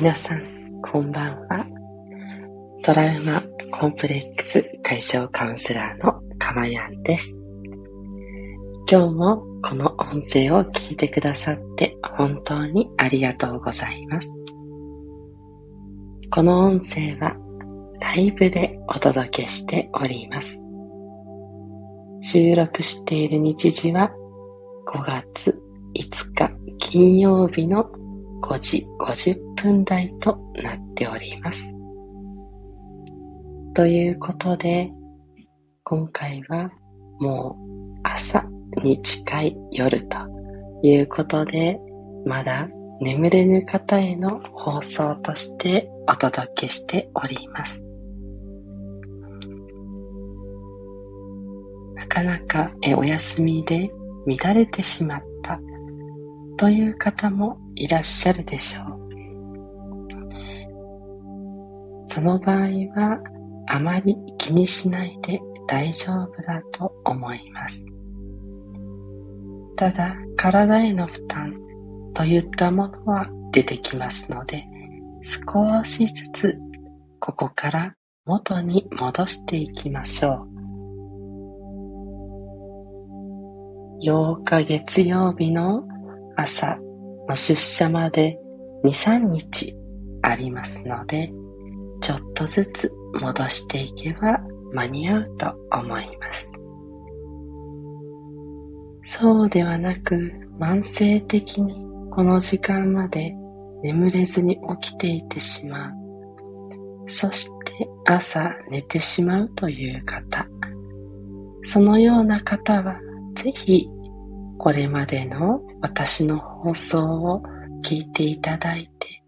皆さん、こんばんは。トラウマコンプレックス解消カウンセラーのかまやんです。今日もこの音声を聞いてくださって本当にありがとうございます。この音声はライブでお届けしております。収録している日時は5月5日金曜日の5時50分台となっております。ということで、今回はもう朝に近い夜ということで、まだ眠れぬ方への放送としてお届けしております。なかなかえお休みで乱れてしまったという方もいらっしゃるでしょう。その場合はあまり気にしないで大丈夫だと思います。ただ体への負担といったものは出てきますので少しずつここから元に戻していきましょう。8日月曜日の朝の出社まで2、3日ありますので、ちょっとずつ戻していけば間に合うと思います。そうではなく慢性的にこの時間まで眠れずに起きていてしまう。そして朝寝てしまうという方。そのような方はぜひこれまでの私の放送を聞いていただいて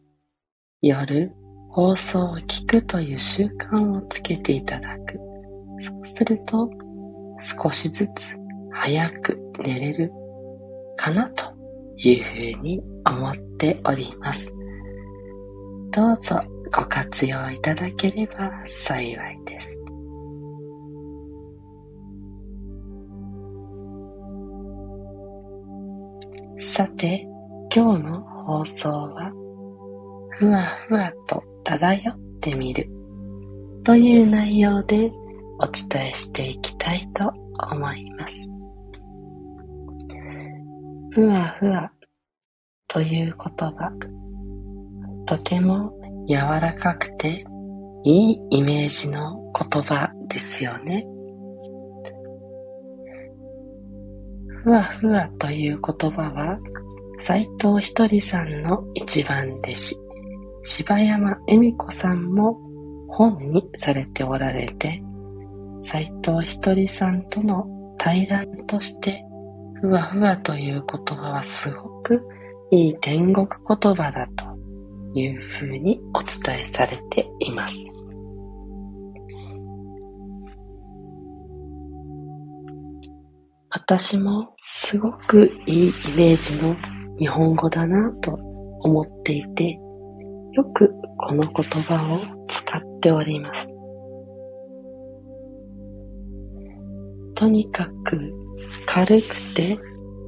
夜放送を聞くという習慣をつけていただく。そうすると少しずつ早く寝れるかなというふうに思っております。どうぞご活用いただければ幸いです。さて、今日の放送は、ふわふわと漂ってみるという内容でお伝えしていきたいと思います。ふわふわという言葉、とても柔らかくていいイメージの言葉ですよね。ふわふわという言葉は斎藤ひとりさんの一番弟子柴山恵美子さんも本にされておられて、斎藤ひとりさんとの対談として、ふわふわという言葉はすごくいい天国言葉だというふうにお伝えされています。私もすごくいいイメージの日本語だなと思っていて、よくこの言葉を使っております。とにかく軽くて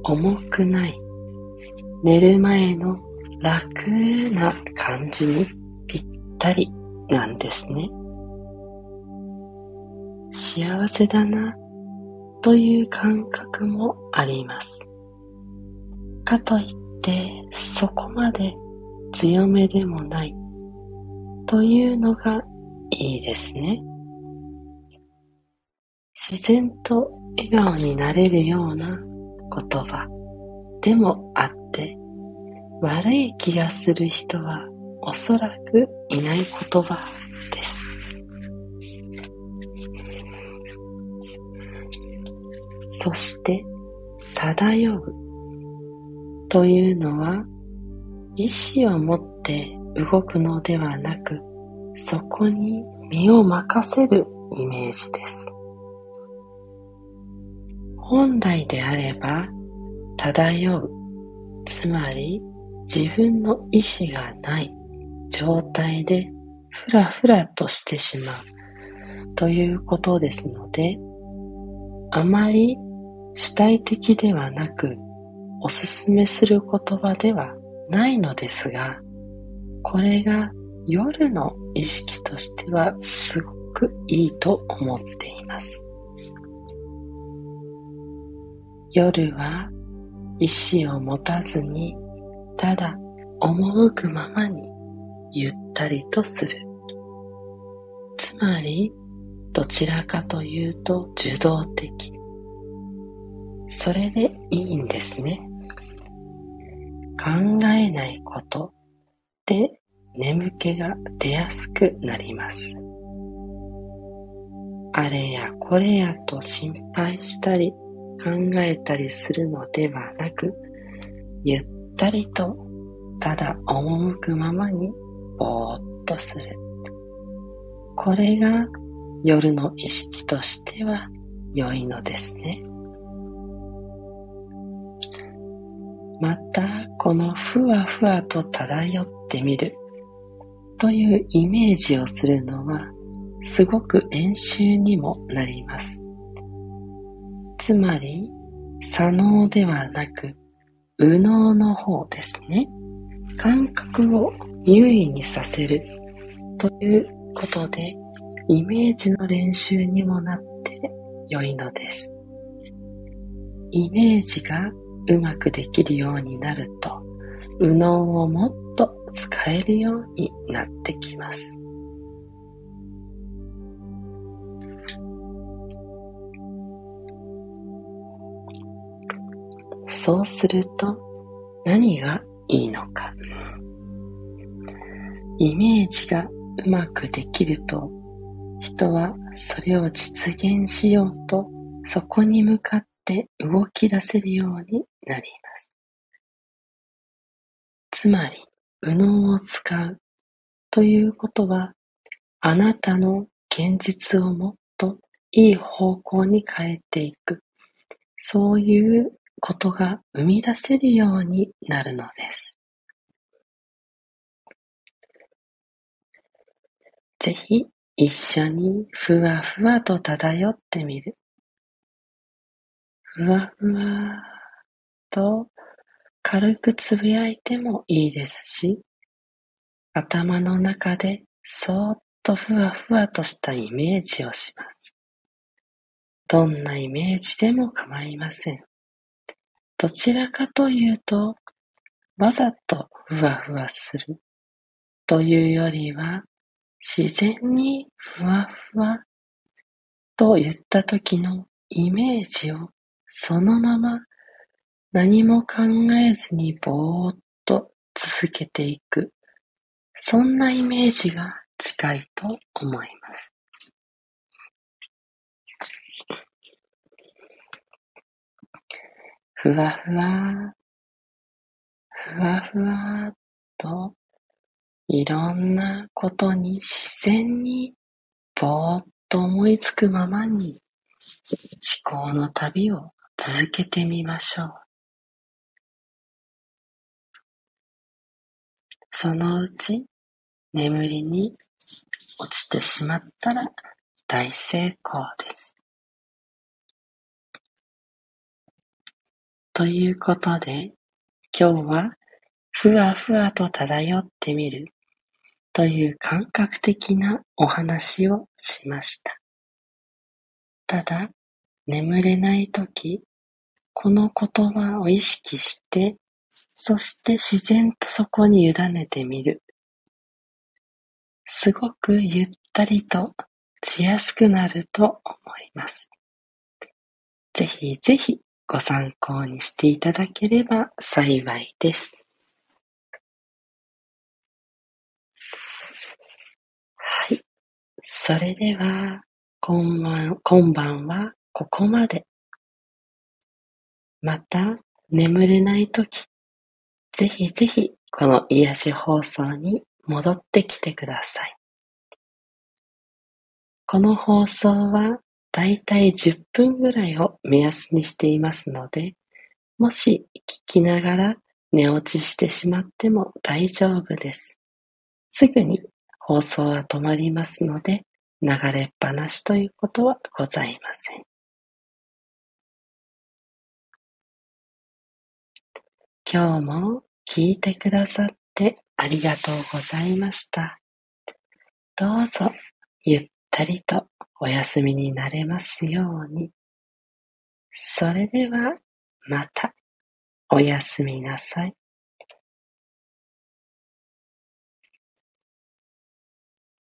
重くない寝る前の楽な感じにぴったりなんですね。幸せだなという感覚もあります。かといってそこまで強めでもないというのがいいですね。自然と笑顔になれるような言葉でもあって悪い気がする人はおそらくいない言葉です。そして漂うというのは意志を持って動くのではなく、そこに身を任せるイメージです。本来であれば、漂う、つまり自分の意志がない状態でふらふらとしてしまうということですので、あまり主体的ではなく、おすすめする言葉ではないのですが、これが夜の意識としてはすごくいいと思っています。夜は意志を持たずにただ赴くままにゆったりとする。つまりどちらかというと受動的。それでいいんですね。考えないことで眠気が出やすくなります。あれやこれやと心配したり考えたりするのではなく、ゆったりとただ赴くままにぼーっとする。これが夜の意識としては良いのですね。また、このふわふわと漂ってみるというイメージをするのはすごく練習にもなります。つまり、左脳ではなく、右脳の方ですね。感覚を優位にさせるということで、イメージの練習にもなって良いのです。イメージがうまくできるようになると、右脳をもっと使えるようになってきます。そうすると何がいいのか。イメージがうまくできると人はそれを実現しようとそこに向かって動き出せるようになります。つまり、右脳を使うということは、あなたの現実をもっといい方向に変えていく、そういうことが生み出せるようになるのです。ぜひ一緒にふわふわと漂ってみる。ふわふわと軽くつぶやいてもいいですし、頭の中でそーっとふわふわとしたイメージをします。どんなイメージでも構いません。どちらかというと、わざとふわふわするというよりは、自然にふわふわと言った時のイメージをそのまま何も考えずにぼーっと続けていく。そんなイメージが近いと思います。ふわふわ、ふわふわといろんなことに自然にぼーっと思いつくままに思考の旅を続けてみましょう。そのうち眠りに落ちてしまったら大成功です。ということで、今日はふわふわと漂ってみるという感覚的なお話をしました。ただ、眠れないとき、この言葉を意識して、そして自然とそこに委ねてみる。すごくゆったりとしやすくなると思います。ぜひぜひご参考にしていただければ幸いです。はい。それでは、今晩今晩はここまで。また眠れないとき、ぜひぜひこの癒し放送に戻ってきてください。この放送はだいたい10分ぐらいを目安にしていますので、もし聞きながら寝落ちしてしまっても大丈夫です。すぐに放送は止まりますので、流れっぱなしということはございません。今日も聞いてくださってありがとうございました。どうぞゆったりとお休みになれますように。それではまたおやすみなさい。